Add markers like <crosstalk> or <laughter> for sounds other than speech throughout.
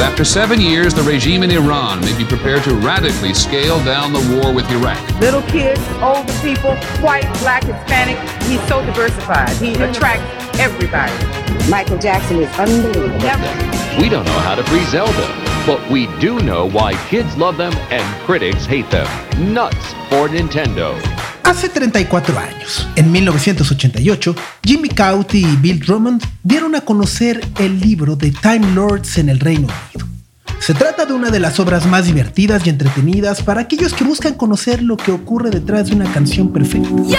But after seven years, the regime in Iran may be prepared to radically scale down the war with Iraq. Little kids, older people, white, black, Hispanic. He's so diversified. He attracts everybody. Michael Jackson is unbelievable. Yep. We don't know how to free Zelda, but we do know why kids love them and critics hate them. Nuts for Nintendo. Hace 34 años, en 1988, Jimmy Cauty y Bill Drummond dieron a conocer el libro de Time Lords en el Reino Unido. Se trata de una de las obras más divertidas y entretenidas para aquellos que buscan conocer lo que ocurre detrás de una canción perfecta. Yo, tell you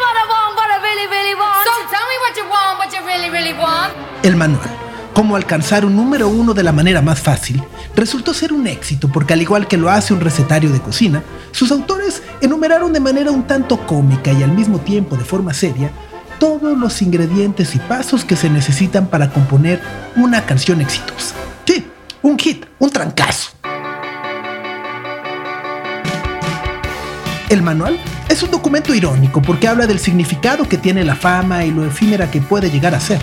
what I want, what I really, really want. So tell me what you want, what you really, really want. El manual, cómo alcanzar un número uno de la manera más fácil, resultó ser un éxito porque al igual que lo hace un recetario de cocina, sus autores enumeraron de manera un tanto cómica y al mismo tiempo de forma seria todos los ingredientes y pasos que se necesitan para componer una canción exitosa. Sí, un hit, un trancazo. El manual es un documento irónico porque habla del significado que tiene la fama y lo efímera que puede llegar a ser.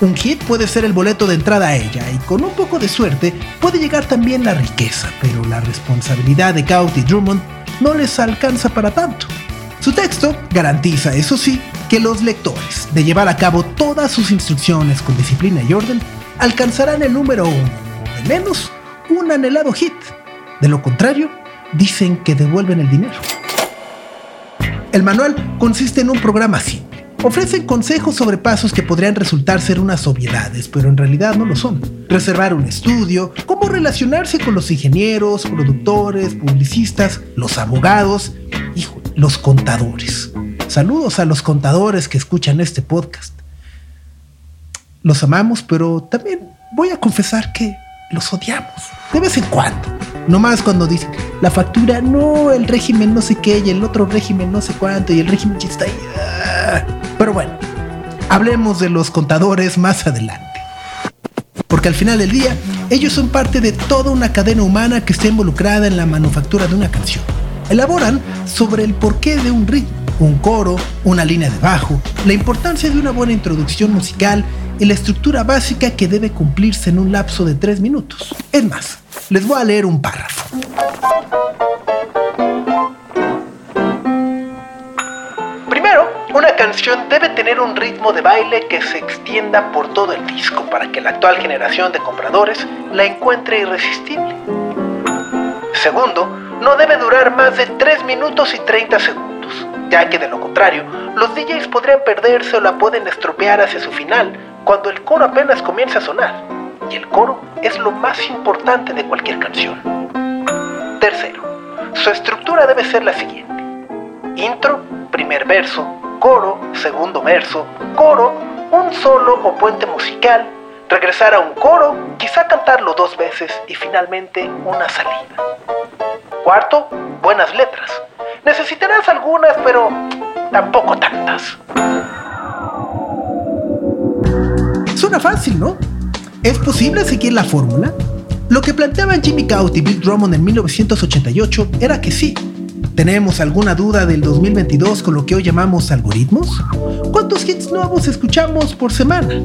Un hit puede ser el boleto de entrada a ella y con un poco de suerte puede llegar también la riqueza, pero la responsabilidad de Cauty y Drummond no les alcanza para tanto. Su texto garantiza, eso sí, que los lectores, de llevar a cabo todas sus instrucciones con disciplina y orden, alcanzarán el número uno, o de menos un anhelado hit. De lo contrario, dicen que devuelven el dinero. El manual consiste en un programa simple. Ofrecen consejos sobre pasos que podrían resultar ser unas obviedades, pero en realidad no lo son. Reservar un estudio, cómo relacionarse con los ingenieros, productores, publicistas, los abogados, hijo, los contadores. Saludos a los contadores que escuchan este podcast. Los amamos, pero también voy a confesar que los odiamos. De vez en cuando. No más cuando dicen la factura, no, el régimen no sé qué, y el otro régimen no sé cuánto, y el régimen ya está ahí. Pero bueno, hablemos de los contadores más adelante. Porque al final del día, ellos son parte de toda una cadena humana que está involucrada en la manufactura de una canción. Elaboran sobre el porqué de un ritmo, un coro, una línea de bajo, la importancia de una buena introducción musical y la estructura básica que debe cumplirse en un lapso de tres minutos. Es más, les voy a leer un párrafo. Canción debe tener un ritmo de baile que se extienda por todo el disco para que la actual generación de compradores la encuentre irresistible. Segundo, no debe durar más de 3 minutos y 30 segundos, ya que de lo contrario, los DJs podrían perderse o la pueden estropear hacia su final cuando el coro apenas comienza a sonar. Y el coro es lo más importante de cualquier canción. Tercero, su estructura debe ser la siguiente. Intro, primer verso, coro, segundo verso, coro, un solo o puente musical, regresar a un coro, quizá cantarlo dos veces y finalmente una salida. Cuarto, buenas letras. Necesitarás algunas, pero tampoco tantas. Suena fácil, ¿no? ¿Es posible seguir la fórmula? Lo que planteaban Jimmy Cauty y Bill Drummond en 1988 era que sí. ¿Tenemos alguna duda del 2022 con lo que hoy llamamos algoritmos? ¿Cuántos hits nuevos escuchamos por semana?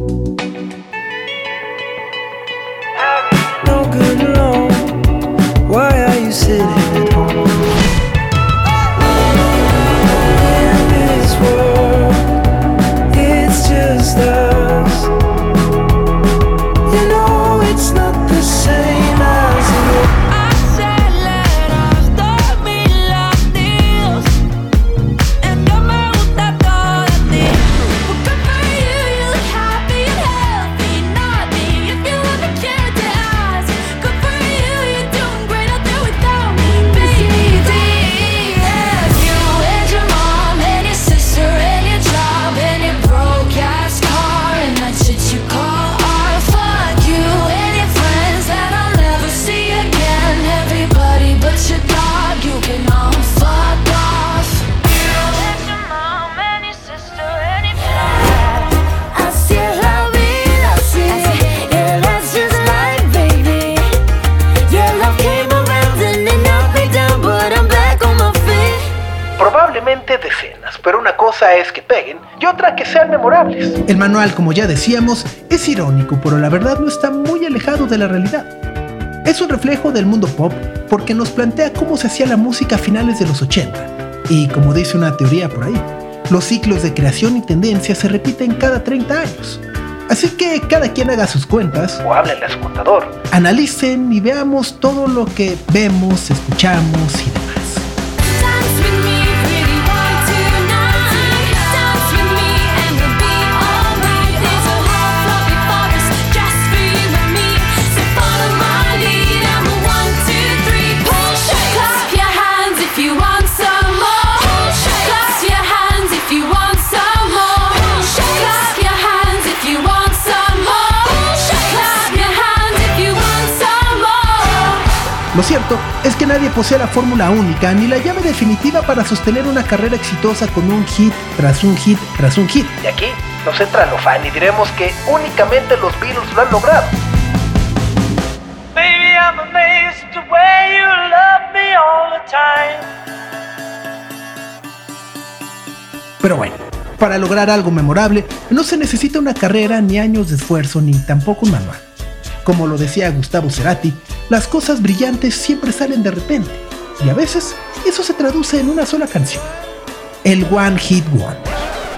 Cosa es que peguen y otra que sean memorables. El manual, como ya decíamos, es irónico, pero la verdad no está muy alejado de la realidad. Es un reflejo del mundo pop porque nos plantea cómo se hacía la música a finales de los 80. Y como dice una teoría por ahí, los ciclos de creación y tendencia se repiten cada 30 años. Así que cada quien haga sus cuentas o háblenle a su contador. Analicen y veamos todo lo que vemos, escuchamos y demás. Cierto es que nadie posee la fórmula única ni la llave definitiva para sostener una carrera exitosa con un hit tras un hit tras un hit. Y aquí nos entra lo fan y diremos que únicamente los Beatles lo han logrado. Baby, I'm amazed the way you love me all the time. Pero bueno, para lograr algo memorable no se necesita una carrera ni años de esfuerzo ni tampoco un manual. Como lo decía Gustavo Cerati, las cosas brillantes siempre salen de repente y a veces eso se traduce en una sola canción. El One Hit Wonder.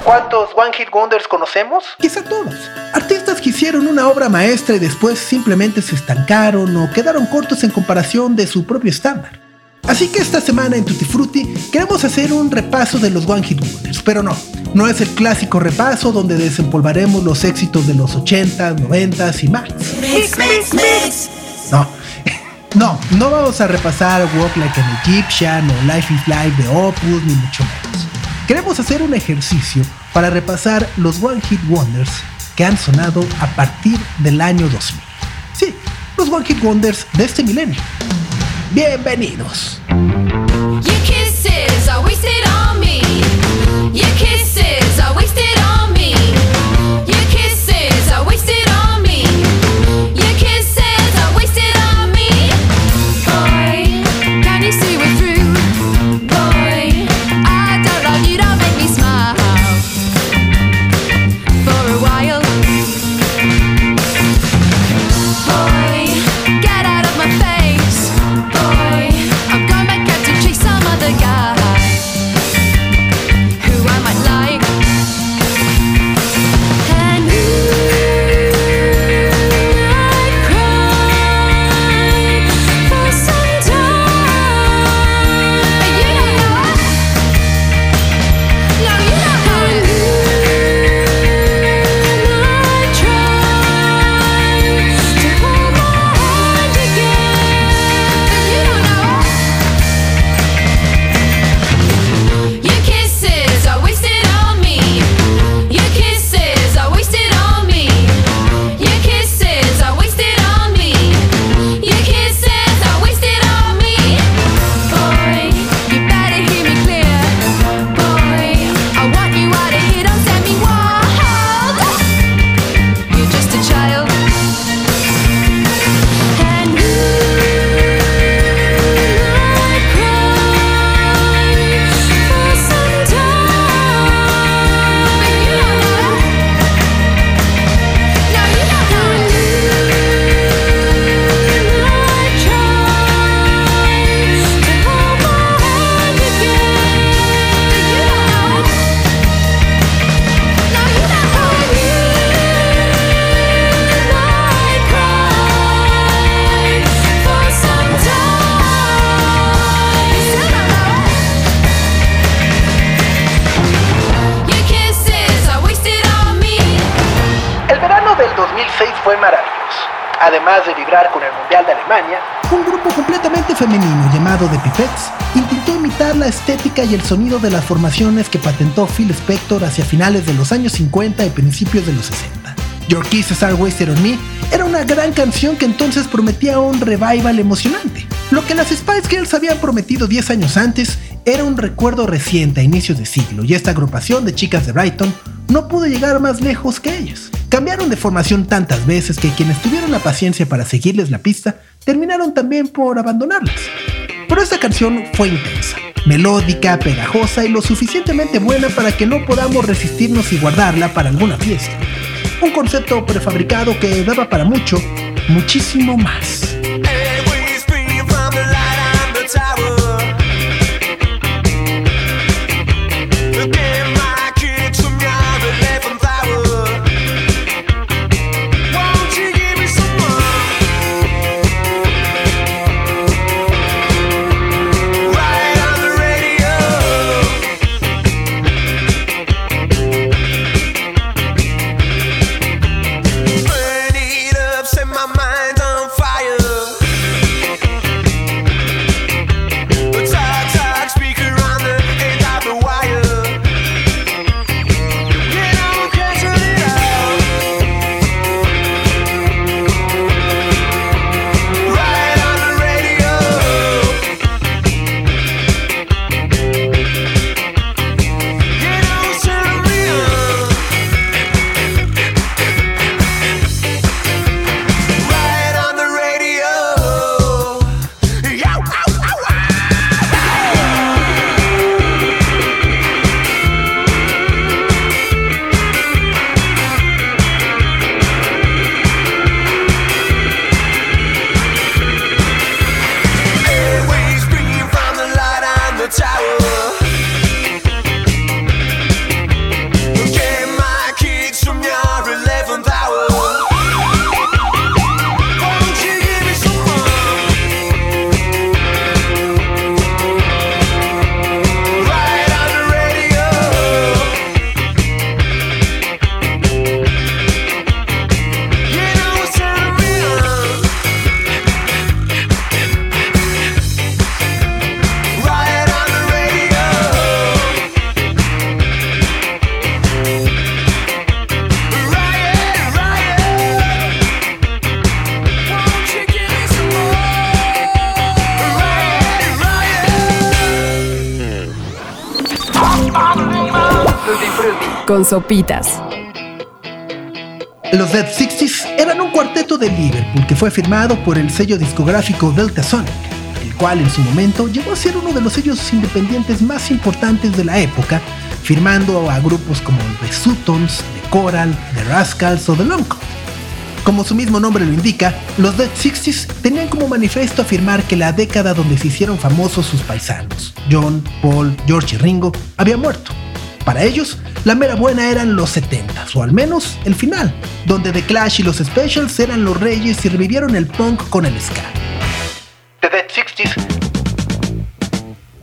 ¿Cuántos One Hit Wonders conocemos? Quizá todos. Artistas que hicieron una obra maestra y después simplemente se estancaron o quedaron cortos en comparación de su propio estándar. Así que esta semana en Tutti Frutti queremos hacer un repaso de los One Hit Wonders, pero no, no es el clásico repaso donde desempolvaremos los éxitos de los 80s, 90s y más. Mix, mix, mix. No, <laughs> no, no vamos a repasar Walk Like an Egyptian o Life is Life de Opus, ni mucho menos. Queremos hacer un ejercicio para repasar los One Hit Wonders que han sonado a partir del año 2000. Sí, los One Hit Wonders de este milenio. Bienvenidos. Pipettes intentó imitar la estética y el sonido de las formaciones que patentó Phil Spector hacia finales de los años 50 y principios de los 60. Your Kisses Are Wasted on Me era una gran canción que entonces prometía un revival emocionante. Lo que las Spice Girls habían prometido 10 años antes era un recuerdo reciente a inicios de siglo y esta agrupación de chicas de Brighton no pudo llegar más lejos que ellas. Cambiaron de formación tantas veces que quienes tuvieron la paciencia para seguirles la pista terminaron también por abandonarlas. Pero esta canción fue intensa, melódica, pegajosa y lo suficientemente buena para que no podamos resistirnos y guardarla para alguna fiesta. Un concepto prefabricado que daba para mucho, muchísimo más. Con sopitas. Los Dead Sixties eran un cuarteto de Liverpool que fue firmado por el sello discográfico Delta Sonic, el cual en su momento llegó a ser uno de los sellos independientes más importantes de la época, firmando a grupos como The Sutons, The Coral, The Rascals o The Long Coat. Como su mismo nombre lo indica, los Dead Sixties tenían como manifiesto afirmar que la década donde se hicieron famosos sus paisanos, John, Paul, George y Ringo, había muerto. Para ellos, la mera buena eran los 70 o al menos el final, donde The Clash y los Specials eran los reyes y revivieron el punk con el ska. The Dead Sixties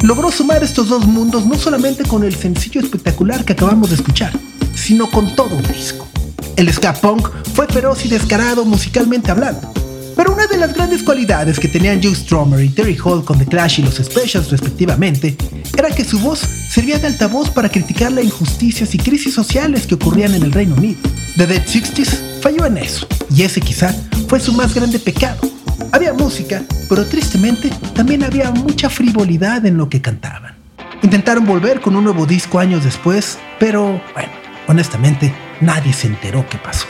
logró sumar estos dos mundos no solamente con el sencillo espectacular que acabamos de escuchar, sino con todo un disco. El ska punk fue feroz y descarado musicalmente hablando, pero una de las grandes cualidades que tenían Joe Strummer y Terry Hall con The Clash y los Specials respectivamente era que su voz servía de altavoz para criticar las injusticias y crisis sociales que ocurrían en el Reino Unido. The Dead Sixties falló en eso, y ese quizá fue su más grande pecado. Había música, pero tristemente también había mucha frivolidad en lo que cantaban. Intentaron volver con un nuevo disco años después, pero bueno, honestamente nadie se enteró qué pasó.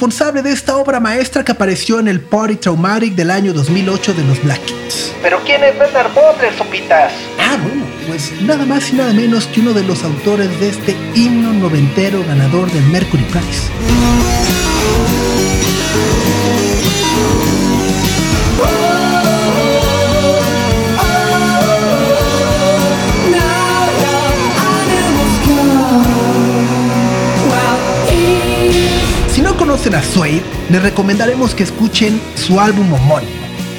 Responsable de esta obra maestra que apareció en el Party Traumatic del año 2008 de los Black Kids. ¿Pero quién es Bernard Butler, sopitas? Ah, bueno, pues nada más y nada menos que uno de los autores de este himno noventero ganador del Mercury Prize. Conocen a Suede, les recomendaremos que escuchen su álbum homónimo.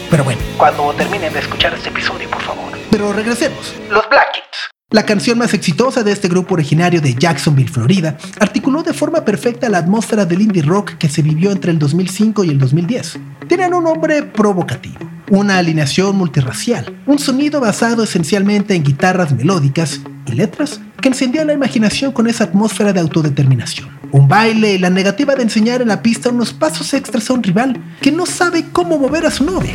Pero bueno, Cuando terminen de escuchar este episodio, por favor. pero regresemos. Los Black Kids. La canción más exitosa de este grupo originario de Jacksonville, Florida, articuló de forma perfecta la atmósfera del indie rock que se vivió entre el 2005 y el 2010. Tenían un nombre provocativo, una alineación multirracial, un sonido basado esencialmente en guitarras melódicas y letras que encendían la imaginación con esa atmósfera de autodeterminación. Un baile y la negativa de enseñar en la pista unos pasos extras a un rival que no sabe cómo mover a su novia.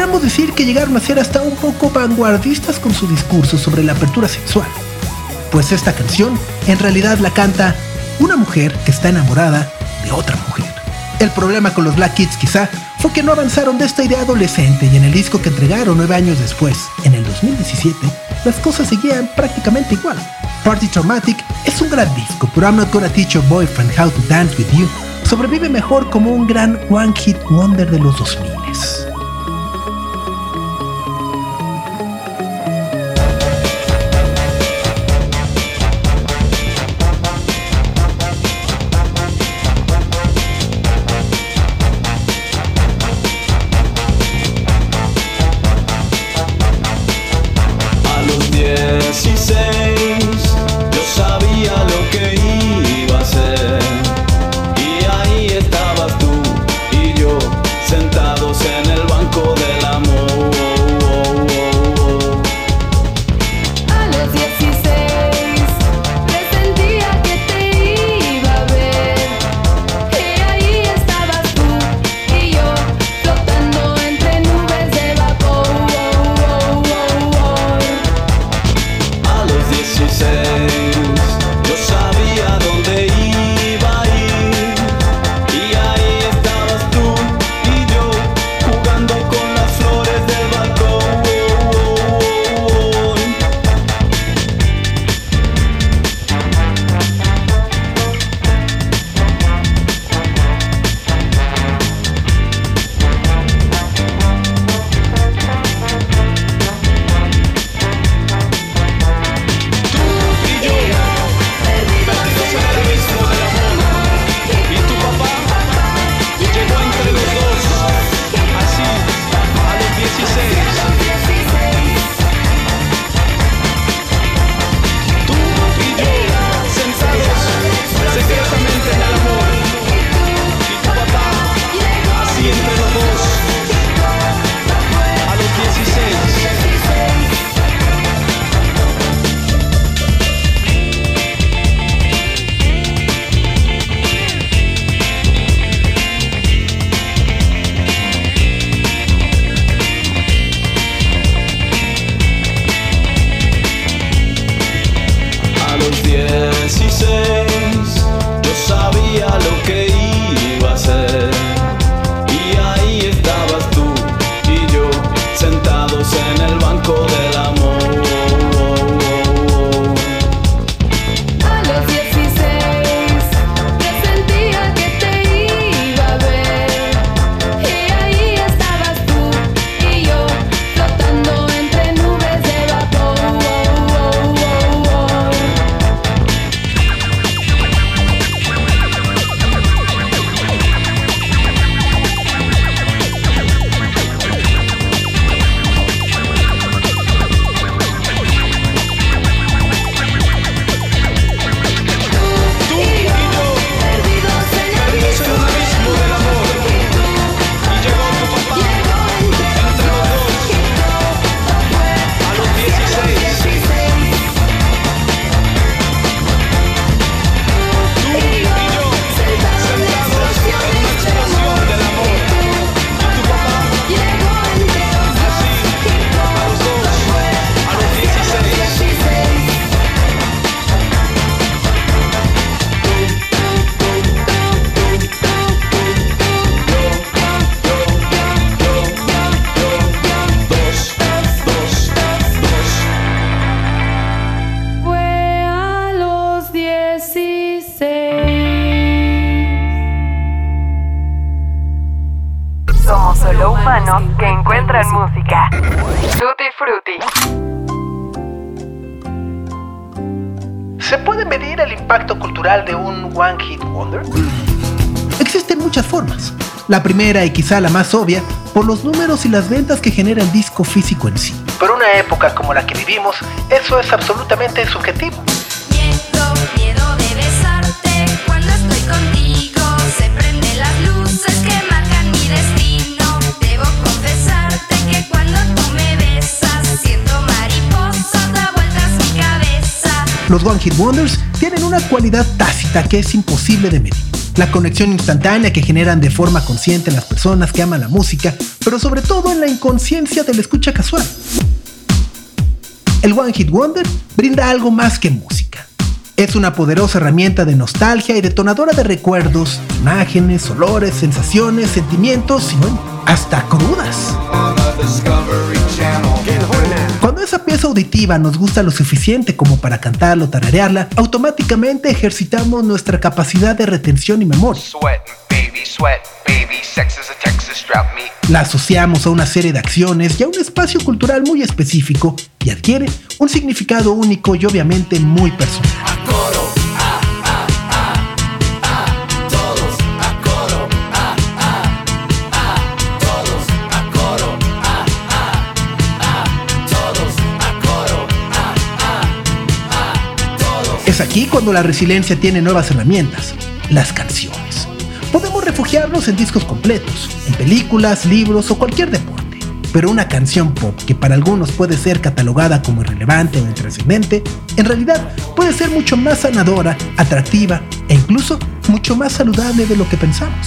Podríamos decir que llegaron a ser hasta un poco vanguardistas con su discurso sobre la apertura sexual. Pues esta canción en realidad la canta una mujer que está enamorada de otra mujer. El problema con los Black Kids quizá fue que no avanzaron de esta idea adolescente y en el disco que entregaron nueve años después, en el 2017, las cosas seguían prácticamente igual. Party Traumatic es un gran disco, pero I'm Not Gonna Teach Your Boyfriend How to Dance With You sobrevive mejor como un gran One Hit Wonder de los 2000 La primera y quizá la más obvia, por los números y las ventas que genera el disco físico en sí. Pero una época como la que vivimos, eso es absolutamente subjetivo. Miedo, miedo de besarte cuando estoy contigo. Se prenden las luces que marcan mi destino. Debo confesarte que cuando tú me besas, siento mariposas da vueltas mi cabeza. Los One Hit Wonders tienen una cualidad tácita que es imposible de medir. La conexión instantánea que generan de forma consciente las personas que aman la música, pero sobre todo en la inconsciencia de la escucha casual. El One Hit Wonder brinda algo más que música. Es una poderosa herramienta de nostalgia y detonadora de recuerdos, imágenes, olores, sensaciones, sentimientos y bueno, hasta crudas. Esa pieza auditiva nos gusta lo suficiente como para cantarla o tararearla, automáticamente ejercitamos nuestra capacidad de retención y memoria. Sweat, baby, sweat, baby. Sex is a Texas drought me. La asociamos a una serie de acciones y a un espacio cultural muy específico y adquiere un significado único y obviamente muy personal. Aquí cuando la resiliencia tiene nuevas herramientas, las canciones. Podemos refugiarnos en discos completos, en películas, libros o cualquier deporte. Pero una canción pop que para algunos puede ser catalogada como irrelevante o intrascendente, en realidad puede ser mucho más sanadora, atractiva e incluso mucho más saludable de lo que pensamos.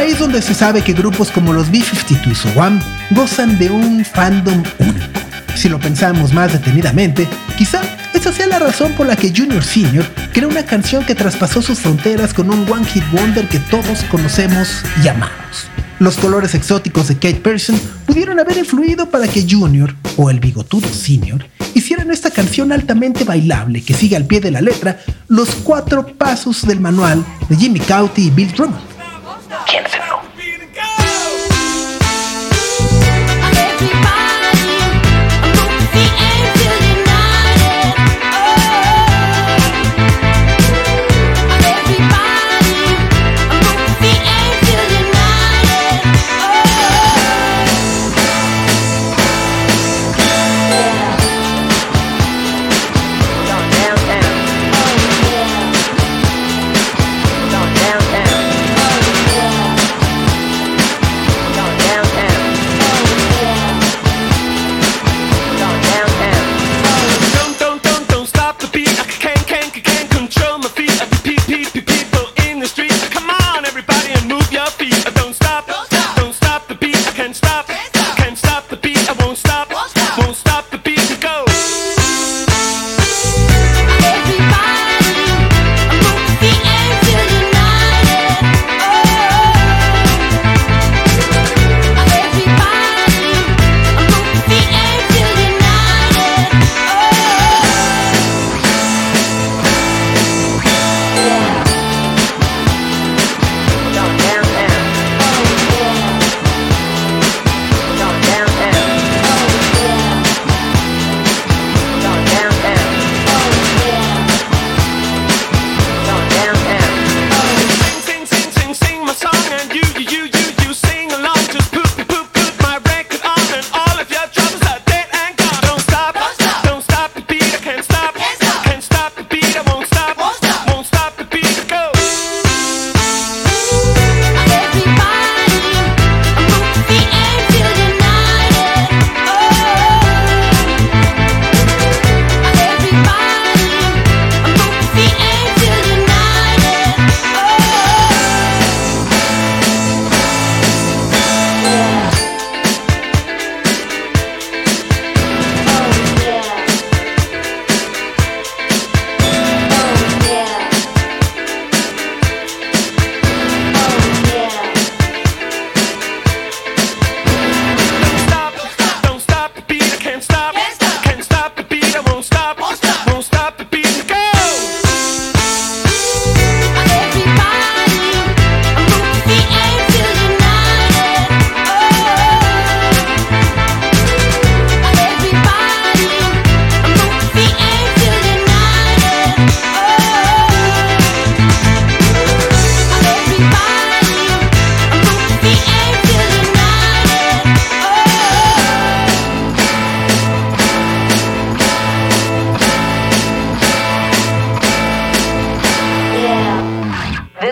País donde se sabe que grupos como los B-52s o Wham gozan de un fandom único. Si lo pensamos más detenidamente, quizá esa sea la razón por la que Junior Senior creó una canción que traspasó sus fronteras con un One Hit Wonder que todos conocemos y amamos. Los colores exóticos de Kate Person pudieron haber influido para que Junior, o el bigotudo Senior, hicieran esta canción altamente bailable que sigue al pie de la letra los cuatro pasos del manual de Jimmy Cauty y Bill Drummond. ¿Quién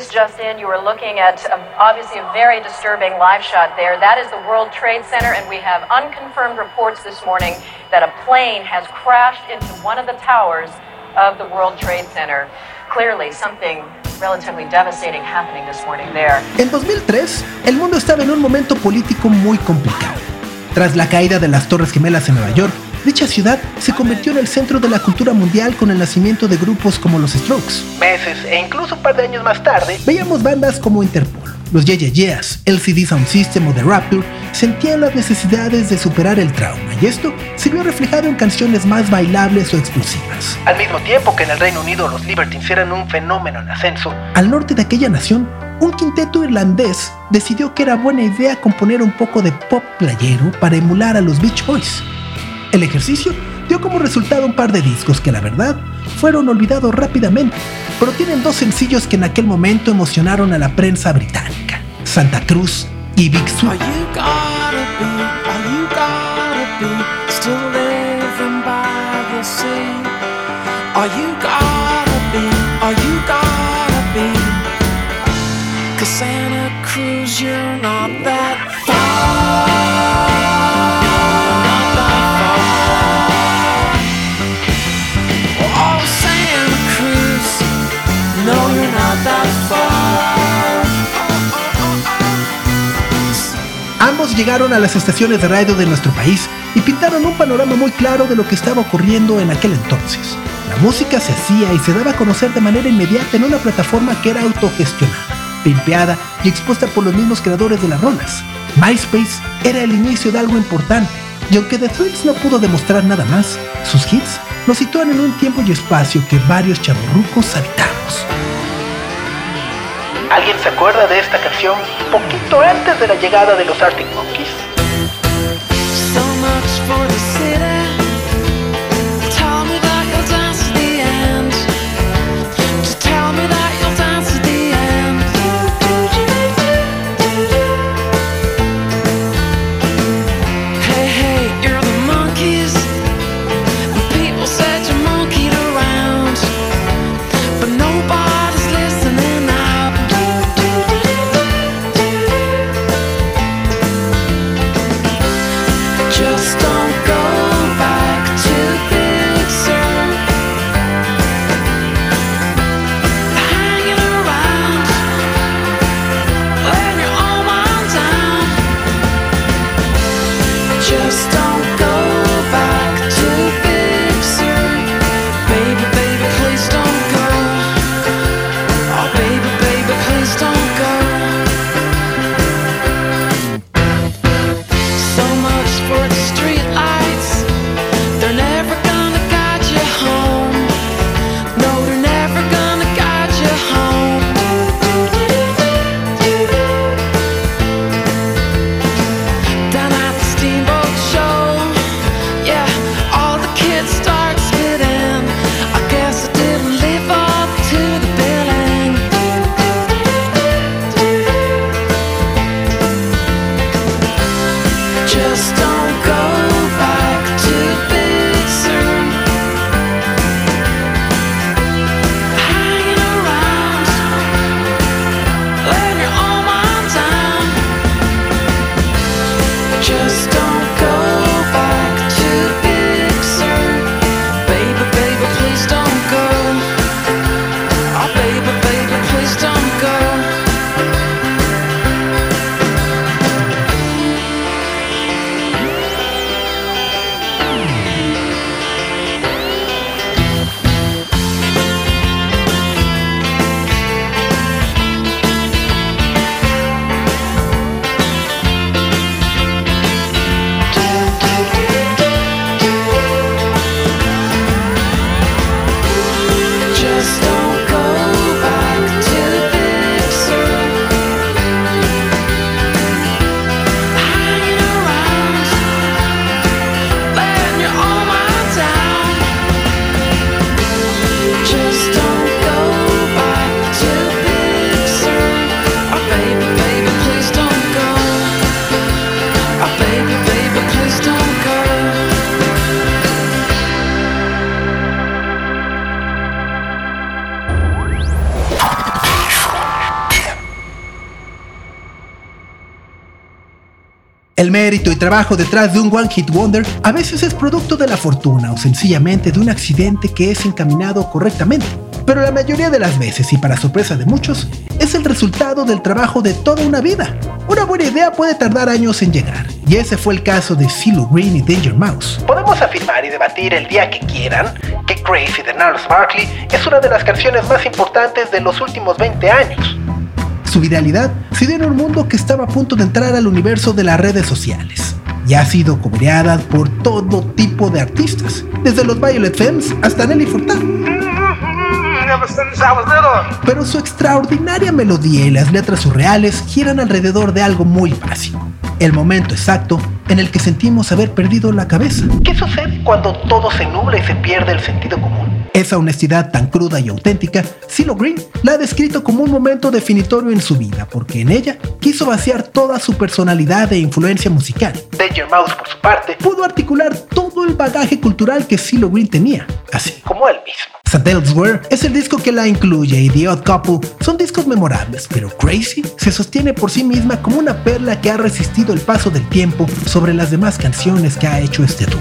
just in, you were looking at um, obviously a very disturbing live shot there. That is the World Trade Center, and we have unconfirmed reports this morning that a plane has crashed into one of the towers of the World Trade Center. Clearly, something relatively devastating happening this morning there. En 2003, el mundo estaba en un momento político muy complicado. Tras la caída de las Torres Gemelas en Nueva York, dicha ciudad se convirtió en el centro de la cultura mundial con el nacimiento de grupos como los Strokes. Meses e incluso un par de años más tarde, Veíamos bandas como Interpol, los Yeah Yeah Yeahs, LCD Sound System o The Rapture sentían las necesidades de superar el trauma y esto se vio reflejado en canciones más bailables o explosivas. al mismo tiempo que en el Reino Unido los Libertines eran un fenómeno en ascenso, Al norte de aquella nación, un quinteto irlandés decidió que era buena idea componer un poco de pop playero para emular a los Beach Boys. El ejercicio dio como resultado un par de discos que la verdad fueron olvidados rápidamente, pero tienen dos sencillos que en aquel momento emocionaron a la prensa británica, Santa Cruz y Big Sur. Santa Cruz, you're not that far. Ambos llegaron a las estaciones de radio de nuestro país y pintaron un panorama muy claro de lo que estaba ocurriendo en aquel entonces. La música se hacía y se daba a conocer de manera inmediata en una plataforma que era autogestionada, pimpeada y expuesta por los mismos creadores de las rolas. MySpace era el inicio de algo importante, y aunque The Thrills no pudo demostrar nada más, sus hits nos sitúan en un tiempo y espacio que varios chavorrucos habitamos. ¿Alguien se acuerda de esta canción poquito antes de la llegada de los Arctic Monkeys? El mérito y trabajo detrás de un One Hit Wonder a veces es producto de la fortuna o sencillamente de un accidente que es encaminado correctamente. Pero la mayoría de las veces, y para sorpresa de muchos, es el resultado del trabajo de toda una vida. Una buena idea puede tardar años en llegar, y ese fue el caso de CeeLo Green y Danger Mouse. Podemos afirmar y debatir el día que quieran que Crazy de Gnarls Barkley es una de las canciones más importantes de los últimos 20 años. Su viralidad se dio en un mundo que estaba a punto de entrar al universo de las redes sociales y ha sido cobreada por todo tipo de artistas, desde los Violet Femmes hasta Nelly Furtado. Pero su extraordinaria melodía y las letras surreales giran alrededor de algo muy básico. El momento exacto en el que sentimos haber perdido la cabeza. ¿Qué sucede cuando todo se nubla y se pierde el sentido común? Esa honestidad tan cruda y auténtica, CeeLo Green la ha descrito como un momento definitorio en su vida, porque en ella quiso vaciar toda su personalidad e influencia musical. Danger Mouse, por su parte, Pudo articular todo el bagaje cultural que CeeLo Green tenía, así como él mismo. Elsewhere es el disco que la incluye y The Odd Couple son discos memorables, pero Crazy se sostiene por sí misma como una perla que ha resistido el paso del tiempo sobre las demás canciones que ha hecho este dúo.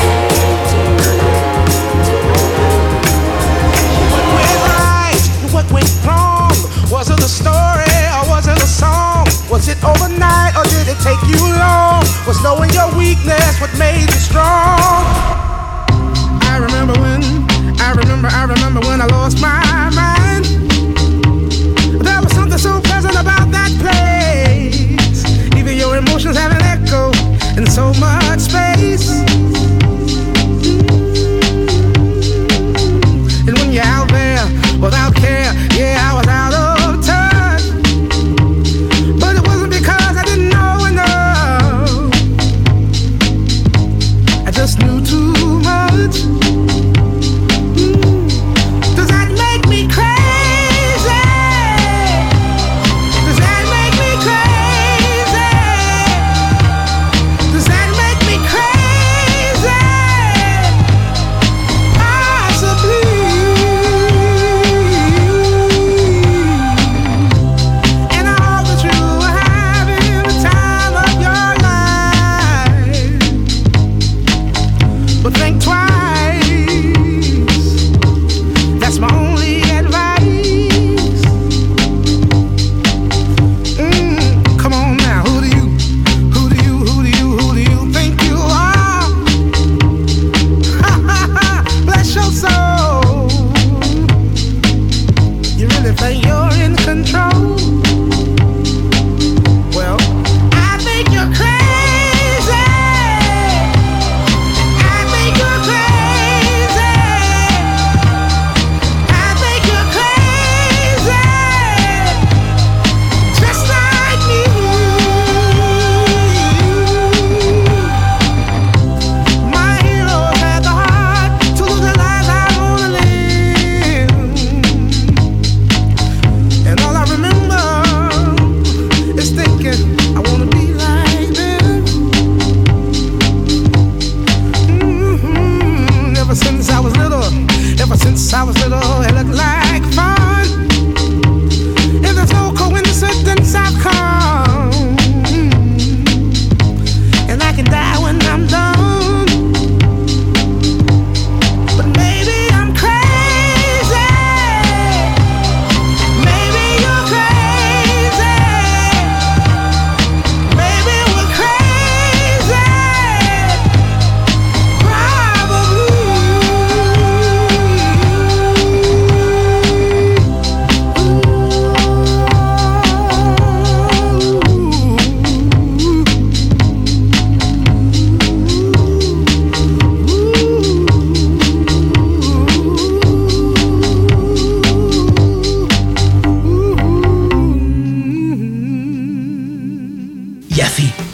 Was it overnight or did it take you long? Was knowing your weakness what made you strong? I remember when, I remember, I remember when I lost my mind. There was something so pleasant about that place. Even your emotions have an echo in so much space.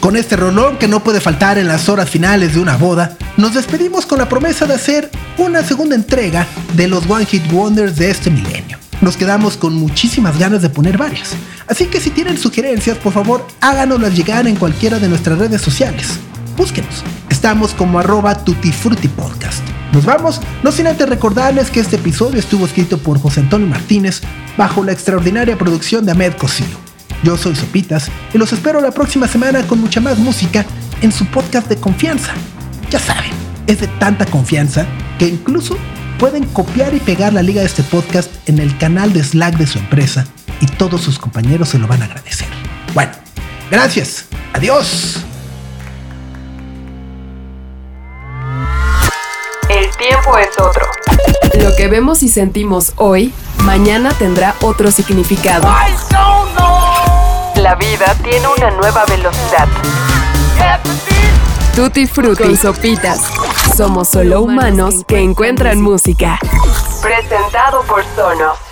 Con este rolón que no puede faltar en las horas finales de una boda, nos despedimos con la promesa de hacer una segunda entrega de los One Hit Wonders de este milenio. Nos quedamos con muchísimas ganas de poner varias, así que si tienen sugerencias, por favor háganoslas llegar en cualquiera de nuestras redes sociales. Búsquenos, estamos como arroba tutifrutipodcast. Nos vamos, no sin antes recordarles que este episodio estuvo escrito por José Antonio Martínez bajo la extraordinaria producción de Ahmed Cosío. Yo soy Sopitas y los espero la próxima semana con mucha más música en su podcast de confianza. Ya saben, es de tanta confianza que incluso pueden copiar y pegar la liga de este podcast en el canal de Slack de su empresa y todos sus compañeros se lo van a agradecer. Bueno, gracias. Adiós. El tiempo es otro. Lo que vemos y sentimos hoy, mañana tendrá otro significado. La vida tiene una nueva velocidad. Tutti Frutti y Sopitas. Somos solo humanos que encuentran música. Presentado por Sonos.